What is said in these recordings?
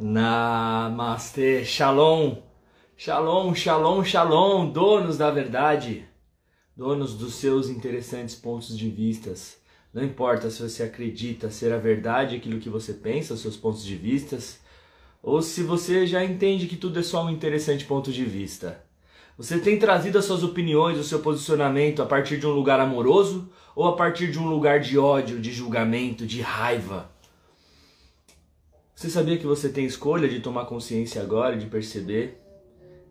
Namastê, Shalom, Shalom, Shalom, Shalom, donos da verdade, donos dos seus interessantes pontos de vistas. Não importa se você acredita ser a verdade aquilo que você pensa, os seus pontos de vistas, ou se você já entende que tudo é só um interessante ponto de vista. Você tem trazido as suas opiniões, o seu posicionamento a partir de um lugar amoroso ou a partir de um lugar de ódio, de julgamento, de raiva? Você sabia que você tem escolha de tomar consciência agora, de perceber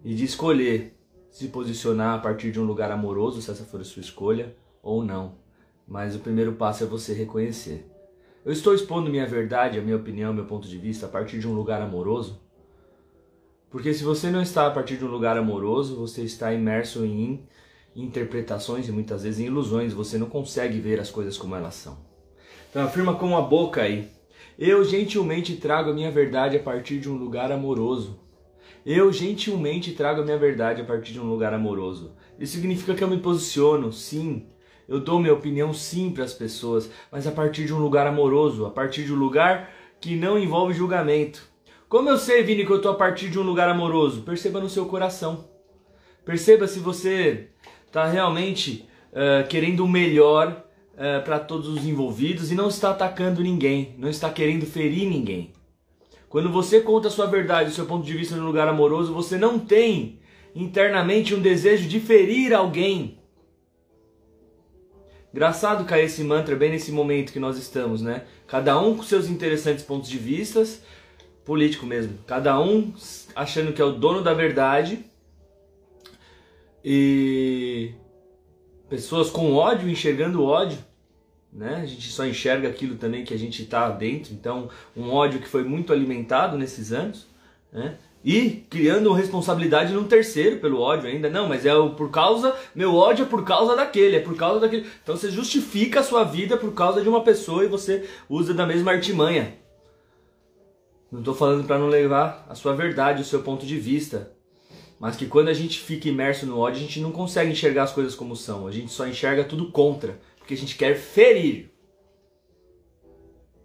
e de escolher se posicionar a partir de um lugar amoroso, se essa for a sua escolha, ou não. Mas o primeiro passo é você reconhecer. Eu estou expondo minha verdade, a minha opinião, meu ponto de vista a partir de um lugar amoroso? Porque se você não está a partir de um lugar amoroso, você está imerso em interpretações e muitas vezes em ilusões, você não consegue ver as coisas como elas são. Então afirma com a boca aí, eu gentilmente trago a minha verdade a partir de um lugar amoroso. Eu gentilmente trago a minha verdade a partir de um lugar amoroso. Isso significa que eu me posiciono, sim. Eu dou minha opinião sim para as pessoas, mas a partir de um lugar amoroso, a partir de um lugar que não envolve julgamento. Como eu sei, Vini, que eu estou a partir de um lugar amoroso? Perceba no seu coração. Perceba se você está realmente uh, querendo o melhor uh, para todos os envolvidos e não está atacando ninguém, não está querendo ferir ninguém. Quando você conta a sua verdade, o seu ponto de vista no lugar amoroso, você não tem internamente um desejo de ferir alguém. Engraçado cair esse mantra bem nesse momento que nós estamos, né? Cada um com seus interessantes pontos de vistas, político mesmo. Cada um achando que é o dono da verdade. E pessoas com ódio enxergando ódio né? A gente só enxerga aquilo também que a gente está dentro, então um ódio que foi muito alimentado nesses anos, né? E criando responsabilidade num terceiro pelo ódio ainda. Não, mas é por causa. Meu ódio é por causa daquele, é por causa daquele. Então você justifica a sua vida por causa de uma pessoa e você usa da mesma artimanha. Não estou falando para não levar a sua verdade, o seu ponto de vista. Mas que quando a gente fica imerso no ódio, a gente não consegue enxergar as coisas como são. A gente só enxerga tudo contra porque a gente quer ferir.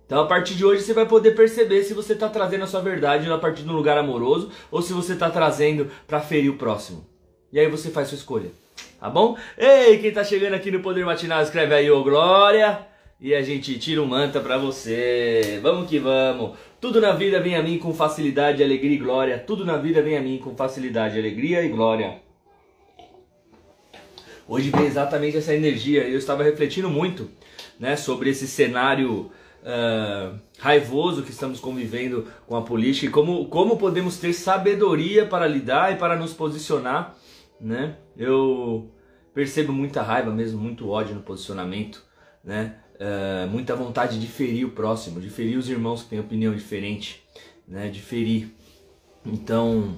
Então a partir de hoje você vai poder perceber se você está trazendo a sua verdade a partir de um lugar amoroso ou se você está trazendo para ferir o próximo. E aí você faz sua escolha. Tá bom? Ei, quem está chegando aqui no Poder Matinal, escreve aí, ô Glória. E a gente tira um manta para você. Vamos que vamos. Tudo na vida vem a mim com facilidade, alegria e glória. Tudo na vida vem a mim com facilidade, alegria e glória. Hoje vem exatamente essa energia. Eu estava refletindo muito né, sobre esse cenário uh, raivoso que estamos convivendo com a política e como, como podemos ter sabedoria para lidar e para nos posicionar. Né? Eu percebo muita raiva mesmo, muito ódio no posicionamento, né? Uh, muita vontade de ferir o próximo, de ferir os irmãos que têm opinião diferente, né? de ferir. Então,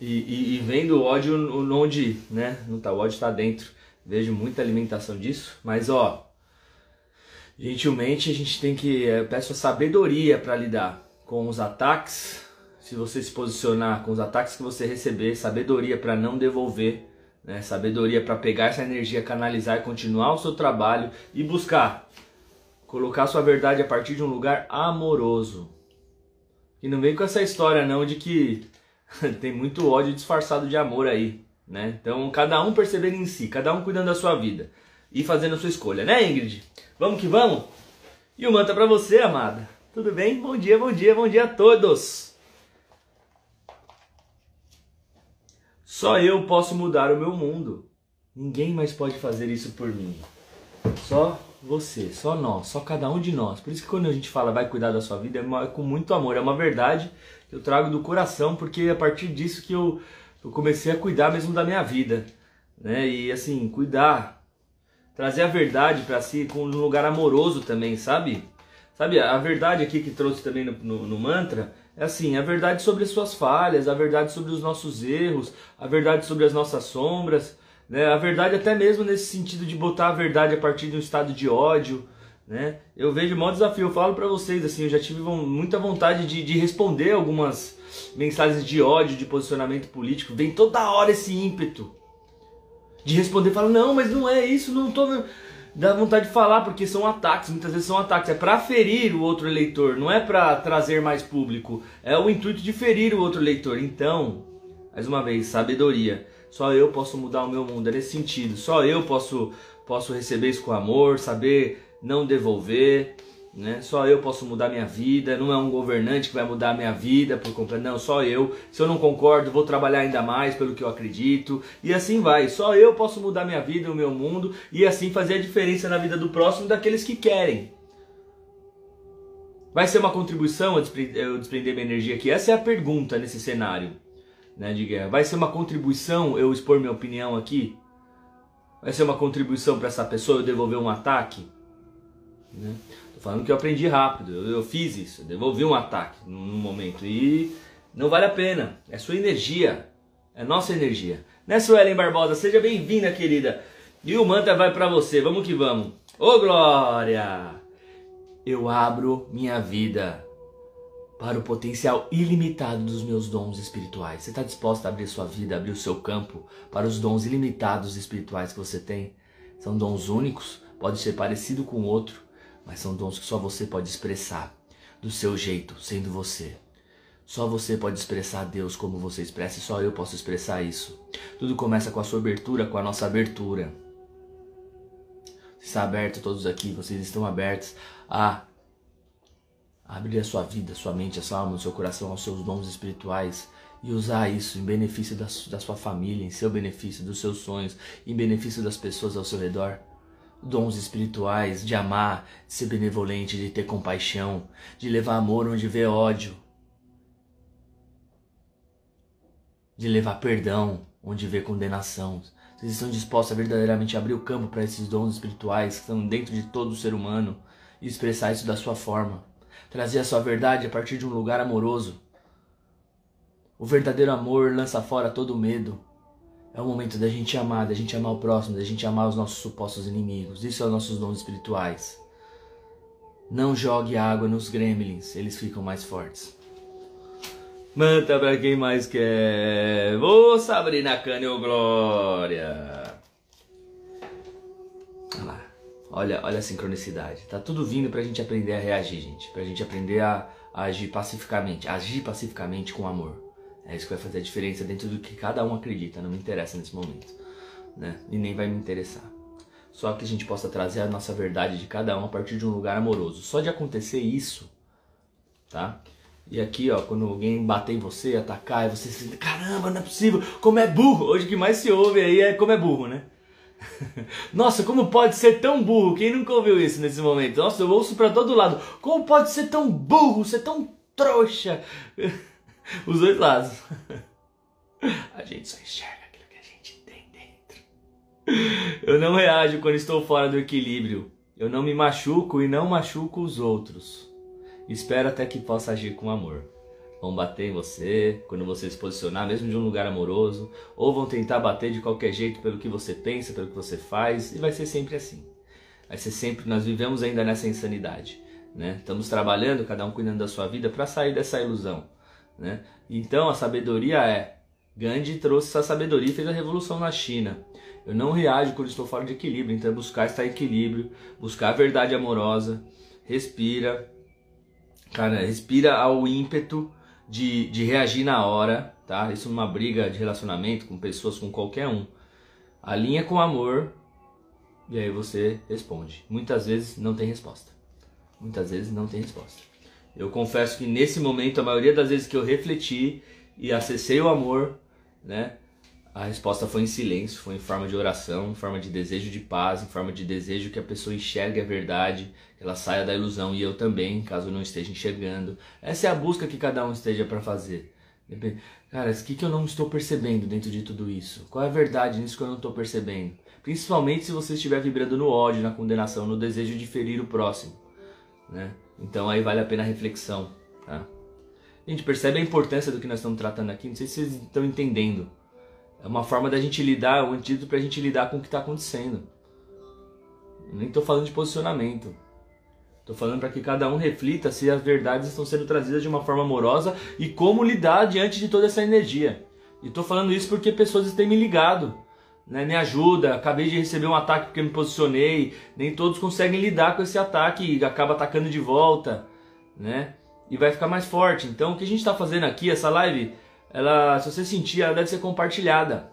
e, e, e vendo o ódio onde, né? Não tá, o ódio está dentro. Vejo muita alimentação disso, mas ó, gentilmente a gente tem que eu peço a sabedoria para lidar com os ataques. Se você se posicionar com os ataques que você receber, sabedoria para não devolver, né? Sabedoria para pegar essa energia, canalizar e continuar o seu trabalho e buscar colocar sua verdade a partir de um lugar amoroso. E não vem com essa história não de que tem muito ódio disfarçado de amor aí, né? Então, cada um percebendo em si, cada um cuidando da sua vida e fazendo a sua escolha, né, Ingrid? Vamos que vamos? E o manta para você, amada. Tudo bem? Bom dia, bom dia, bom dia a todos. Só eu posso mudar o meu mundo. Ninguém mais pode fazer isso por mim. Só você, só nós, só cada um de nós. Por isso que quando a gente fala vai cuidar da sua vida é com muito amor, é uma verdade eu trago do coração, porque é a partir disso que eu, eu comecei a cuidar mesmo da minha vida, né? E assim, cuidar, trazer a verdade para si com um lugar amoroso também, sabe? Sabe, a verdade aqui que trouxe também no, no, no mantra é assim, a verdade sobre as suas falhas, a verdade sobre os nossos erros, a verdade sobre as nossas sombras, né? A verdade até mesmo nesse sentido de botar a verdade a partir de um estado de ódio, né? Eu vejo o maior desafio, eu falo para vocês, assim, eu já tive muita vontade de, de responder algumas mensagens de ódio, de posicionamento político, vem toda hora esse ímpeto de responder, fala, não, mas não é isso, não tô... dá vontade de falar, porque são ataques, muitas vezes são ataques. É para ferir o outro eleitor, não é para trazer mais público. É o intuito de ferir o outro eleitor. Então, mais uma vez, sabedoria. Só eu posso mudar o meu mundo, é nesse sentido. Só eu posso, posso receber isso com amor, saber não devolver. Né? Só eu posso mudar minha vida, não é um governante que vai mudar minha vida por completo, não, só eu. Se eu não concordo, vou trabalhar ainda mais pelo que eu acredito, e assim vai. Só eu posso mudar minha vida, o meu mundo, e assim fazer a diferença na vida do próximo daqueles que querem. Vai ser uma contribuição eu desprender minha energia aqui? Essa é a pergunta nesse cenário né, de guerra. Vai ser uma contribuição eu expor minha opinião aqui? Vai ser uma contribuição para essa pessoa eu devolver um ataque? Né? falando que eu aprendi rápido, eu, eu fiz isso, eu devolvi um ataque num, momento e não vale a pena. É sua energia, é nossa energia. Né, Suelen Barbosa? Seja bem-vinda, querida. E o mantra vai para você, vamos que vamos. Ô Glória! Eu abro minha vida para o potencial ilimitado dos meus dons espirituais. Você está disposto a abrir sua vida, abrir o seu campo para os dons ilimitados espirituais que você tem? São dons únicos, pode ser parecido com outro, mas são dons que só você pode expressar do seu jeito, sendo você. Só você pode expressar Deus como você expressa e só eu posso expressar isso. Tudo começa com a sua abertura, com a nossa abertura. Está aberto todos aqui, vocês estão abertos a abrir a sua vida, a sua mente, a sua alma, o seu coração aos seus dons espirituais e usar isso em benefício da, da sua família, em seu benefício, dos seus sonhos, em benefício das pessoas ao seu redor dons espirituais de amar, de ser benevolente, de ter compaixão, de levar amor onde vê ódio, de levar perdão onde vê condenação. Vocês estão dispostos a verdadeiramente abrir o campo para esses dons espirituais que estão dentro de todo ser humano e expressar isso da sua forma. Trazer a sua verdade a partir de um lugar amoroso. O verdadeiro amor lança fora todo medo, é o momento da gente amar, da gente amar o próximo, da gente amar os nossos supostos inimigos. Isso é os nossos dons espirituais. Não jogue água nos gremlins, eles ficam mais fortes. Manta pra quem mais quer. Ô Sabrina Cânio Glória. Olha lá. Olha, olha a sincronicidade. Tá tudo vindo pra gente aprender a reagir, gente. Pra gente aprender a, a agir pacificamente. Agir pacificamente com amor. É isso que vai fazer a diferença dentro do que cada um acredita, não me interessa nesse momento, né? E nem vai me interessar. Só que a gente possa trazer a nossa verdade de cada um a partir de um lugar amoroso. Só de acontecer isso, tá? E aqui, ó, quando alguém bater em você, atacar, e você se caramba, não é possível, como é burro. Hoje o que mais se ouve aí é como é burro, né? Nossa, como pode ser tão burro? Quem nunca ouviu isso nesse momento? Nossa, eu ouço para todo lado. Como pode ser tão burro, ser tão trouxa? Os dois lados. A gente só enxerga aquilo que a gente tem dentro. Eu não reajo quando estou fora do equilíbrio. Eu não me machuco e não machuco os outros. Espero até que possa agir com amor. Vão bater em você quando você se posicionar, mesmo de um lugar amoroso, ou vão tentar bater de qualquer jeito pelo que você pensa, pelo que você faz, e vai ser sempre assim. Vai ser sempre, nós vivemos ainda nessa insanidade, né? Estamos trabalhando, cada um cuidando da sua vida para sair dessa ilusão. Né? Então a sabedoria é: Gandhi trouxe essa sabedoria e fez a revolução na China. Eu não reajo quando estou fora de equilíbrio, então é buscar estar em equilíbrio, buscar a verdade amorosa, respira, cara, respira ao ímpeto de, de reagir na hora, tá? Isso numa briga de relacionamento com pessoas, com qualquer um. Alinha com amor e aí você responde. Muitas vezes não tem resposta. Muitas vezes não tem resposta. Eu confesso que nesse momento, a maioria das vezes que eu refleti e acessei o amor, né? A resposta foi em silêncio, foi em forma de oração, em forma de desejo de paz, em forma de desejo que a pessoa enxergue a verdade, que ela saia da ilusão e eu também, caso não esteja enxergando. Essa é a busca que cada um esteja para fazer. Cara, o que, que eu não estou percebendo dentro de tudo isso? Qual é a verdade nisso que eu não estou percebendo? Principalmente se você estiver vibrando no ódio, na condenação, no desejo de ferir o próximo. Né? Então aí vale a pena a reflexão. Tá? A gente percebe a importância do que nós estamos tratando aqui, não sei se vocês estão entendendo. É uma forma da gente lidar, um antídoto para a gente lidar com o que está acontecendo. Eu nem estou falando de posicionamento. Estou falando para que cada um reflita se as verdades estão sendo trazidas de uma forma amorosa e como lidar diante de toda essa energia. E estou falando isso porque pessoas têm me ligado. Né? Me ajuda, acabei de receber um ataque porque me posicionei. Nem todos conseguem lidar com esse ataque e acaba atacando de volta, né? E vai ficar mais forte. Então, o que a gente está fazendo aqui, essa live, ela, se você sentir, ela deve ser compartilhada,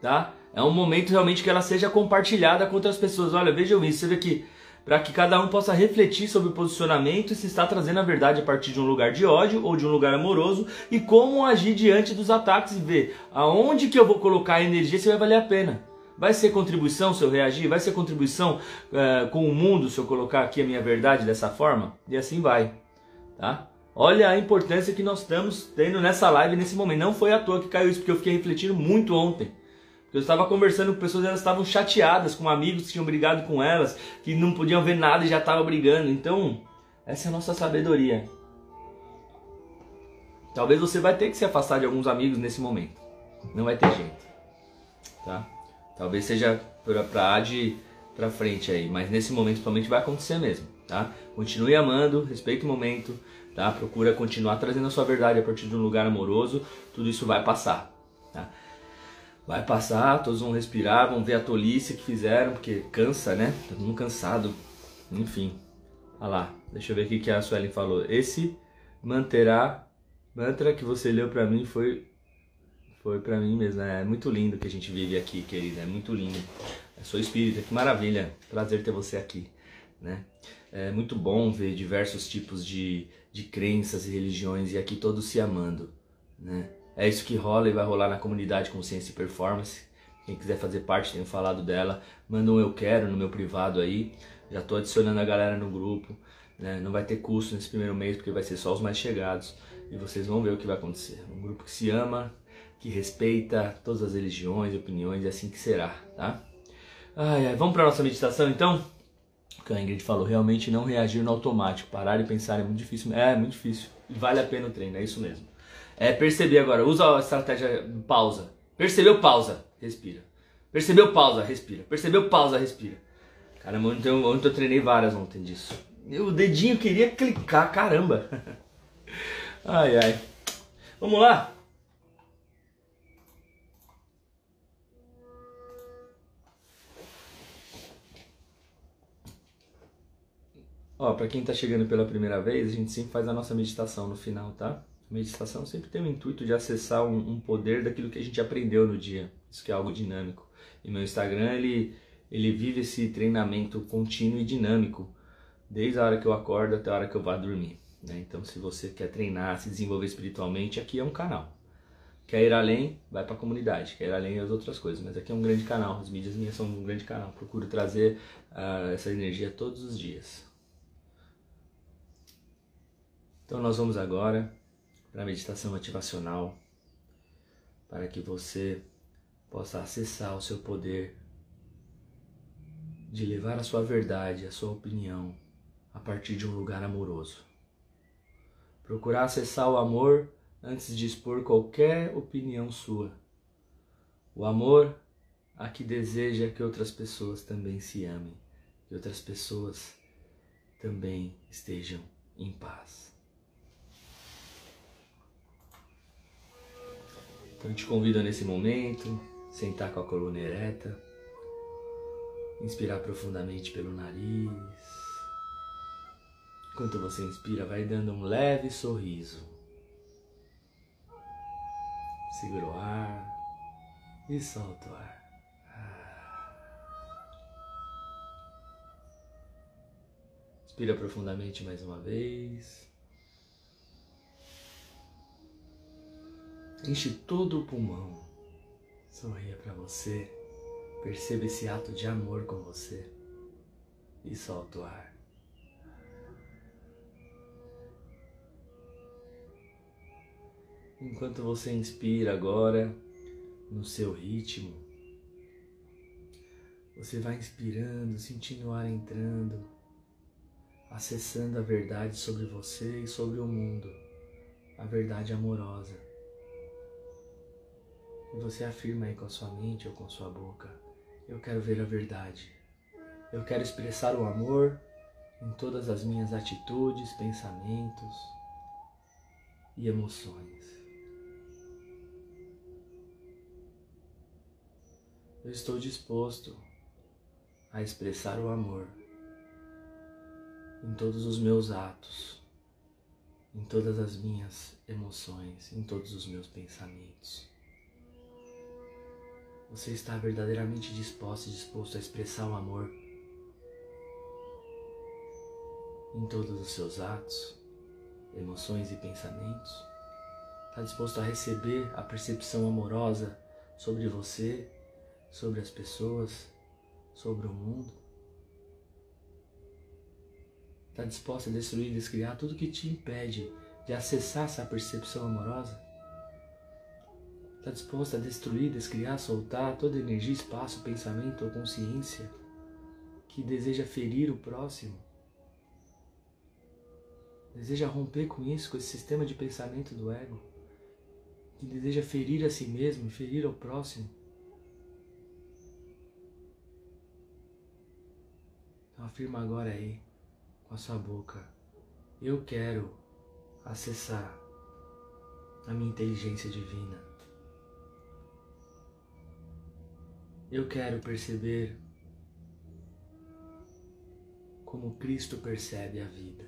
tá? É um momento realmente que ela seja compartilhada com outras pessoas. Olha, vejam isso, você vê que para que cada um possa refletir sobre o posicionamento e se está trazendo a verdade a partir de um lugar de ódio ou de um lugar amoroso e como agir diante dos ataques e ver aonde que eu vou colocar a energia se vai valer a pena. Vai ser contribuição se eu reagir? Vai ser contribuição uh, com o mundo se eu colocar aqui a minha verdade dessa forma? E assim vai, tá? Olha a importância que nós estamos tendo nessa live nesse momento. Não foi à toa que caiu isso, porque eu fiquei refletindo muito ontem. Eu estava conversando com pessoas, elas estavam chateadas com amigos que tinham brigado com elas, que não podiam ver nada e já estavam brigando. Então, essa é a nossa sabedoria. Talvez você vai ter que se afastar de alguns amigos nesse momento. Não vai ter jeito. Tá? Talvez seja para de para frente aí, mas nesse momento principalmente vai acontecer mesmo, tá? Continue amando, respeite o momento, tá? Procura continuar trazendo a sua verdade a partir de um lugar amoroso, tudo isso vai passar, tá? Vai passar, todos vão respirar, vão ver a tolice que fizeram, porque cansa, né? Todo mundo cansado. Enfim. Olha lá, deixa eu ver o que a Suelen falou. Esse manterá mantra que você leu para mim foi foi para mim mesmo. É muito lindo que a gente vive aqui, querida. É muito lindo. Eu sou espírita, que maravilha. Prazer ter você aqui, né? É muito bom ver diversos tipos de, de crenças e religiões e aqui todos se amando, né? É isso que rola e vai rolar na comunidade Consciência e Performance. Quem quiser fazer parte, tenho falado dela, manda um eu quero no meu privado aí. Já estou adicionando a galera no grupo. Né? Não vai ter custo nesse primeiro mês, porque vai ser só os mais chegados. E vocês vão ver o que vai acontecer. Um grupo que se ama, que respeita todas as religiões opiniões, e assim que será, tá? Ai, ai. Vamos para nossa meditação então? O que a Ingrid falou, realmente não reagir no automático. Parar e pensar é muito difícil. É, é muito difícil. E vale a pena o treino, é isso mesmo. É perceber agora, usa a estratégia pausa. Percebeu, pausa, respira. Percebeu, pausa, respira. Percebeu, pausa, respira. Caramba, ontem, ontem eu treinei várias ontem disso. O dedinho queria clicar, caramba. Ai, ai. Vamos lá? Ó, para quem tá chegando pela primeira vez, a gente sempre faz a nossa meditação no final, tá? Meditação sempre tem o intuito de acessar um, um, poder daquilo que a gente aprendeu no dia. Isso que é algo dinâmico. E meu Instagram, ele, ele vive esse treinamento contínuo e dinâmico, desde a hora que eu acordo até a hora que eu vá dormir. Né? Então, se você quer treinar, se desenvolver espiritualmente, aqui é um canal. Quer ir além, vai para a comunidade. Quer ir além as outras coisas. Mas aqui é um grande canal. As mídias minhas são um grande canal. Procuro trazer uh, essa energia todos os dias. Então, nós vamos agora para a meditação motivacional, para que você possa acessar o seu poder de levar a sua verdade, a sua opinião a partir de um lugar amoroso. Procurar acessar o amor antes de expor qualquer opinião sua. O amor a que deseja que outras pessoas também se amem, que outras pessoas também estejam em paz. Então te convido nesse momento, sentar com a coluna ereta, inspirar profundamente pelo nariz. Enquanto você inspira, vai dando um leve sorriso. Segura o ar e solta o ar. Inspira profundamente mais uma vez. Enche todo o pulmão. Sorria para você. Perceba esse ato de amor com você. E solta o ar. Enquanto você inspira agora, no seu ritmo, você vai inspirando, sentindo o ar entrando, acessando a verdade sobre você e sobre o mundo, a verdade amorosa. E você afirma aí com a sua mente ou com a sua boca: Eu quero ver a verdade. Eu quero expressar o amor em todas as minhas atitudes, pensamentos e emoções. Eu estou disposto a expressar o amor em todos os meus atos, em todas as minhas emoções, em todos os meus pensamentos. Você está verdadeiramente disposto e disposto a expressar o amor em todos os seus atos, emoções e pensamentos? Está disposto a receber a percepção amorosa sobre você, sobre as pessoas, sobre o mundo? Está disposto a destruir e descriar tudo que te impede de acessar essa percepção amorosa? Está disposto a destruir, descriar, soltar toda energia, espaço, pensamento ou consciência que deseja ferir o próximo? Deseja romper com isso, com esse sistema de pensamento do ego? Que deseja ferir a si mesmo, ferir ao próximo? Então afirma agora aí, com a sua boca: Eu quero acessar a minha inteligência divina. Eu quero perceber como Cristo percebe a vida.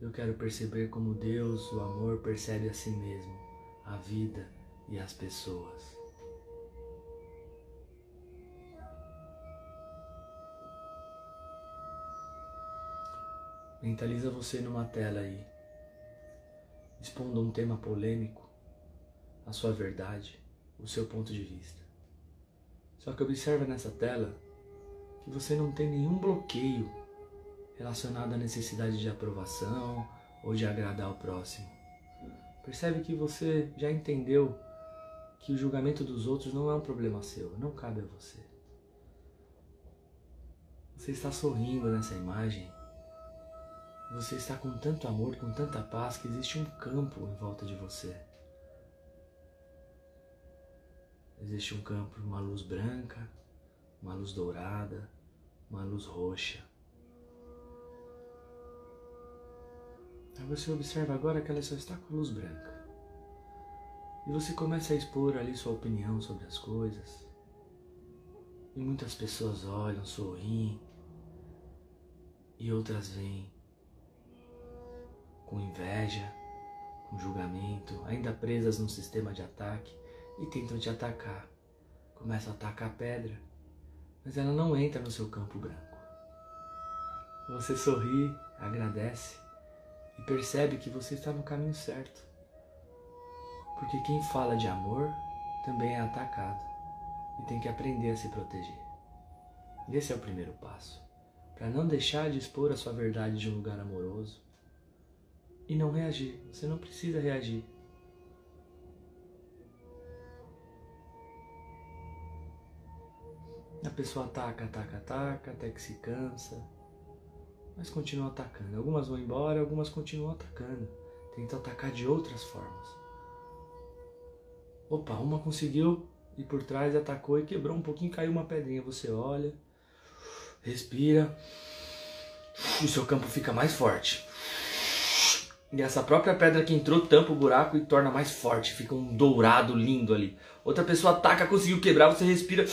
Eu quero perceber como Deus, o amor, percebe a si mesmo, a vida e as pessoas. Mentaliza você numa tela aí, expondo um tema polêmico, a sua verdade, o seu ponto de vista. Só que observa nessa tela que você não tem nenhum bloqueio relacionado à necessidade de aprovação ou de agradar o próximo. Percebe que você já entendeu que o julgamento dos outros não é um problema seu, não cabe a você. Você está sorrindo nessa imagem. Você está com tanto amor, com tanta paz que existe um campo em volta de você. Existe um campo, uma luz branca, uma luz dourada, uma luz roxa. Aí você observa agora que ela só está com a luz branca. E você começa a expor ali sua opinião sobre as coisas. E muitas pessoas olham, sorriem. E outras vêm com inveja, com julgamento, ainda presas num sistema de ataque e tentam te atacar. Começam a atacar a pedra, mas ela não entra no seu campo branco. Você sorri, agradece e percebe que você está no caminho certo. Porque quem fala de amor também é atacado e tem que aprender a se proteger. Esse é o primeiro passo. Para não deixar de expor a sua verdade de um lugar amoroso e não reagir. Você não precisa reagir. A pessoa ataca, ataca, ataca, até que se cansa, mas continua atacando. Algumas vão embora, algumas continuam atacando. Tentam atacar de outras formas. Opa, uma conseguiu ir por trás, atacou e quebrou um pouquinho, caiu uma pedrinha. Você olha, respira, o seu campo fica mais forte. E essa própria pedra que entrou tampa o buraco e torna mais forte, fica um dourado lindo ali. Outra pessoa ataca, conseguiu quebrar, você respira,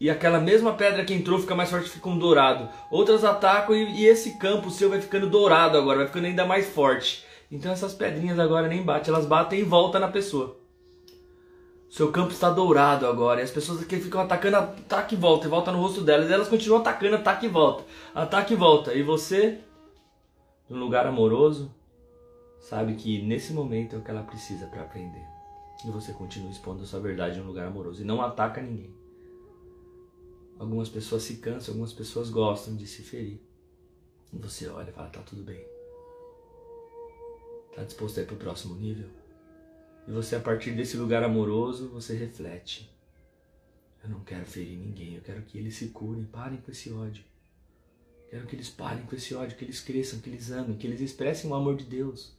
e aquela mesma pedra que entrou fica mais forte, fica um dourado. Outras atacam e, e, esse campo seu vai ficando dourado agora, vai ficando ainda mais forte. Então essas pedrinhas agora nem batem, elas batem e voltam na pessoa. Seu campo está dourado agora. E as pessoas que ficam atacando, ataca e volta, e volta no rosto delas. E elas continuam atacando, ataca e volta. Ataca e volta. E você, num lugar amoroso, sabe que nesse momento é o que ela precisa para aprender. E você continua expondo a sua verdade em um lugar amoroso. E não ataca ninguém. Algumas pessoas se cansam, algumas pessoas gostam de se ferir. E você olha e fala: tá tudo bem. Tá disposto a ir pro próximo nível? E você, a partir desse lugar amoroso, você reflete: eu não quero ferir ninguém, eu quero que eles se curem, parem com esse ódio. Quero que eles parem com esse ódio, que eles cresçam, que eles amem, que eles expressem o amor de Deus.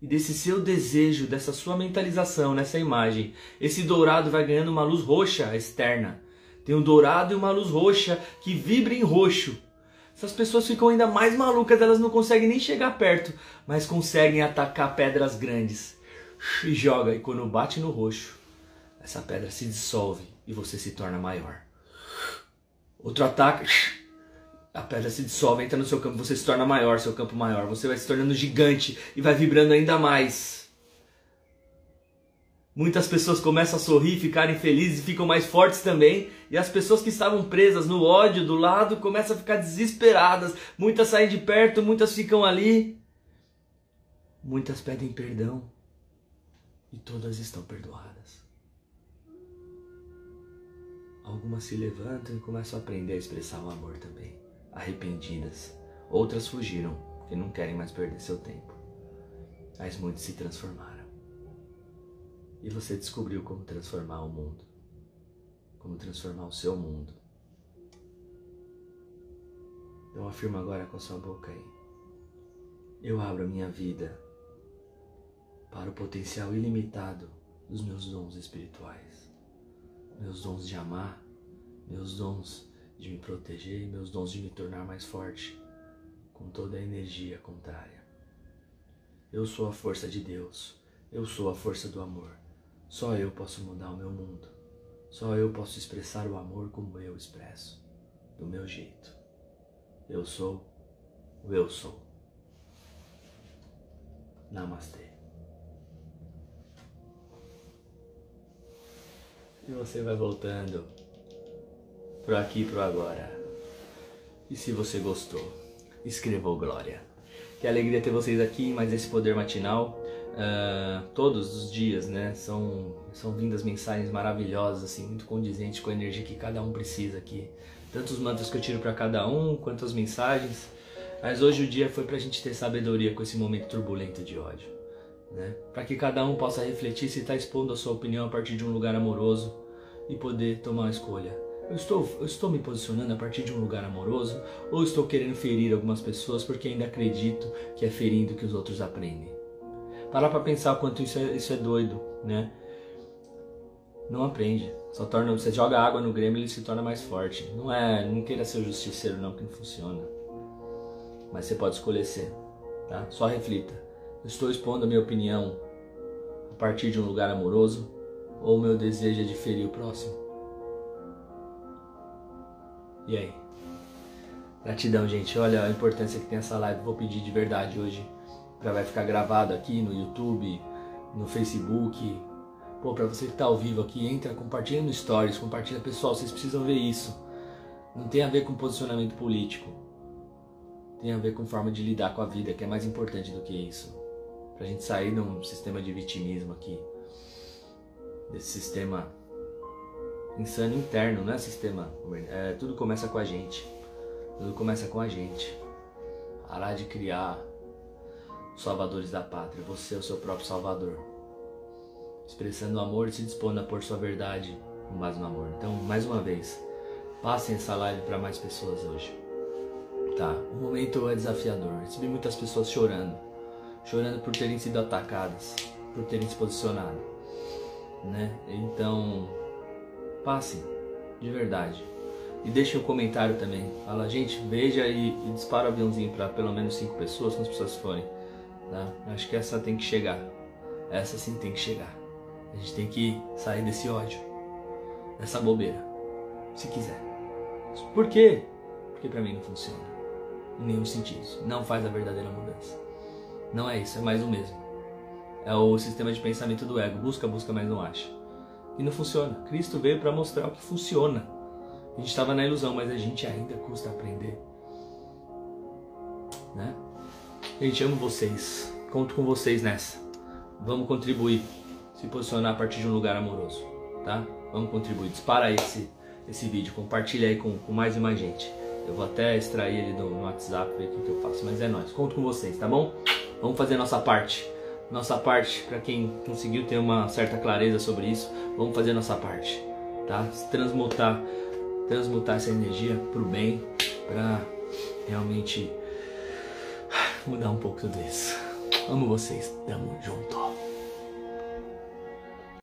E desse seu desejo, dessa sua mentalização, nessa imagem, esse dourado vai ganhando uma luz roxa externa tem um dourado e uma luz roxa que vibra em roxo. Essas pessoas ficam ainda mais malucas, elas não conseguem nem chegar perto, mas conseguem atacar pedras grandes. E joga, e quando bate no roxo, essa pedra se dissolve e você se torna maior. Outro ataque, a pedra se dissolve, entra no seu campo, você se torna maior, seu campo maior, você vai se tornando gigante e vai vibrando ainda mais. Muitas pessoas começam a sorrir, ficarem felizes e ficam mais fortes também. E as pessoas que estavam presas no ódio do lado começam a ficar desesperadas. Muitas saem de perto, muitas ficam ali. Muitas pedem perdão. E todas estão perdoadas. Algumas se levantam e começam a aprender a expressar o amor também, arrependidas. Outras fugiram, porque não querem mais perder seu tempo. Mas muitos se transformaram. E você descobriu como transformar o mundo. Como transformar o seu mundo. Então afirma agora com a sua boca aí. Eu abro a minha vida para o potencial ilimitado dos meus dons espirituais. Meus dons de amar, meus dons de me proteger meus dons de me tornar mais forte com toda a energia contrária. Eu sou a força de Deus. Eu sou a força do amor. Só eu posso mudar o meu mundo. Só eu posso expressar o amor como eu expresso, do meu jeito. Eu sou o eu sou. Namastê. E você vai voltando pro aqui pro agora. E se você gostou, escreva o Glória. Que alegria ter vocês aqui, mais esse poder matinal. Uh, todos os dias, né? São, são vindas mensagens maravilhosas, assim, muito condizentes com a energia que cada um precisa aqui. Tanto os mantras que eu tiro para cada um, quanto as mensagens. Mas hoje o dia foi para a gente ter sabedoria com esse momento turbulento de ódio. Né? Para que cada um possa refletir se está expondo a sua opinião a partir de um lugar amoroso e poder tomar uma escolha. Eu estou, eu estou me posicionando a partir de um lugar amoroso ou estou querendo ferir algumas pessoas porque ainda acredito que é ferindo que os outros aprendem? Parar para pensar quanto isso é, isso é doido, né? Não aprende. Só torna, você joga água no Grêmio ele se torna mais forte. Não é, não queira ser justiceiro não que não funciona. Mas você pode escolher ser, tá? Só reflita. Estou expondo a minha opinião a partir de um lugar amoroso ou meu desejo é de ferir o próximo? E aí? Gratidão, gente. Olha a importância que tem essa live. Vou pedir de verdade hoje. Já vai ficar gravado aqui no YouTube, no Facebook. Pô, pra você que tá ao vivo aqui, entra, compartilha no Stories, compartilha. Pessoal, vocês precisam ver isso. Não tem a ver com posicionamento político. Tem a ver com forma de lidar com a vida, que é mais importante do que isso. Pra gente sair de um sistema de vitimismo aqui desse sistema insano interno, não é sistema. É, tudo começa com a gente. Tudo começa com a gente. Parar de criar salvadores da pátria. Você é o seu próprio salvador. Expressando o amor e se dispondo a pôr sua verdade com base no amor. Então, mais uma vez, passem essa live para mais pessoas hoje. Tá? O momento é desafiador. Recebi muitas pessoas chorando. Chorando por terem sido atacadas, por terem se posicionado né? Então, passem, de verdade. E deixe um comentário também. Fala, gente, veja e, e dispara o aviãozinho para pelo menos cinco pessoas, quantas pessoas forem. Tá? Acho que essa tem que chegar. Essa sim tem que chegar. A gente tem que sair desse ódio, dessa bobeira, se quiser. Por quê? Porque para mim não funciona. Em nenhum sentido. Não faz a verdadeira mudança. Não é isso, é mais o mesmo. É o sistema de pensamento do ego. Busca, busca, mas não acha. E não funciona. Cristo veio para mostrar o que funciona. A gente estava na ilusão, mas a gente ainda custa aprender. Né? Gente, amo vocês. Conto com vocês nessa. Vamos contribuir. Se posicionar a partir de um lugar amoroso. Tá? Vamos contribuir. Dispara esse, esse vídeo. Compartilha aí com, com mais e mais gente. Eu vou até extrair ele do, no WhatsApp, ver o que eu faço. Mas é nóis. Conto com vocês, tá bom? Vamos fazer a nossa parte nossa parte, para quem conseguiu ter uma certa clareza sobre isso, vamos fazer nossa parte, tá? Transmutar, transmutar essa energia pro bem, para realmente mudar um pouco tudo isso. Amo vocês, tamo junto.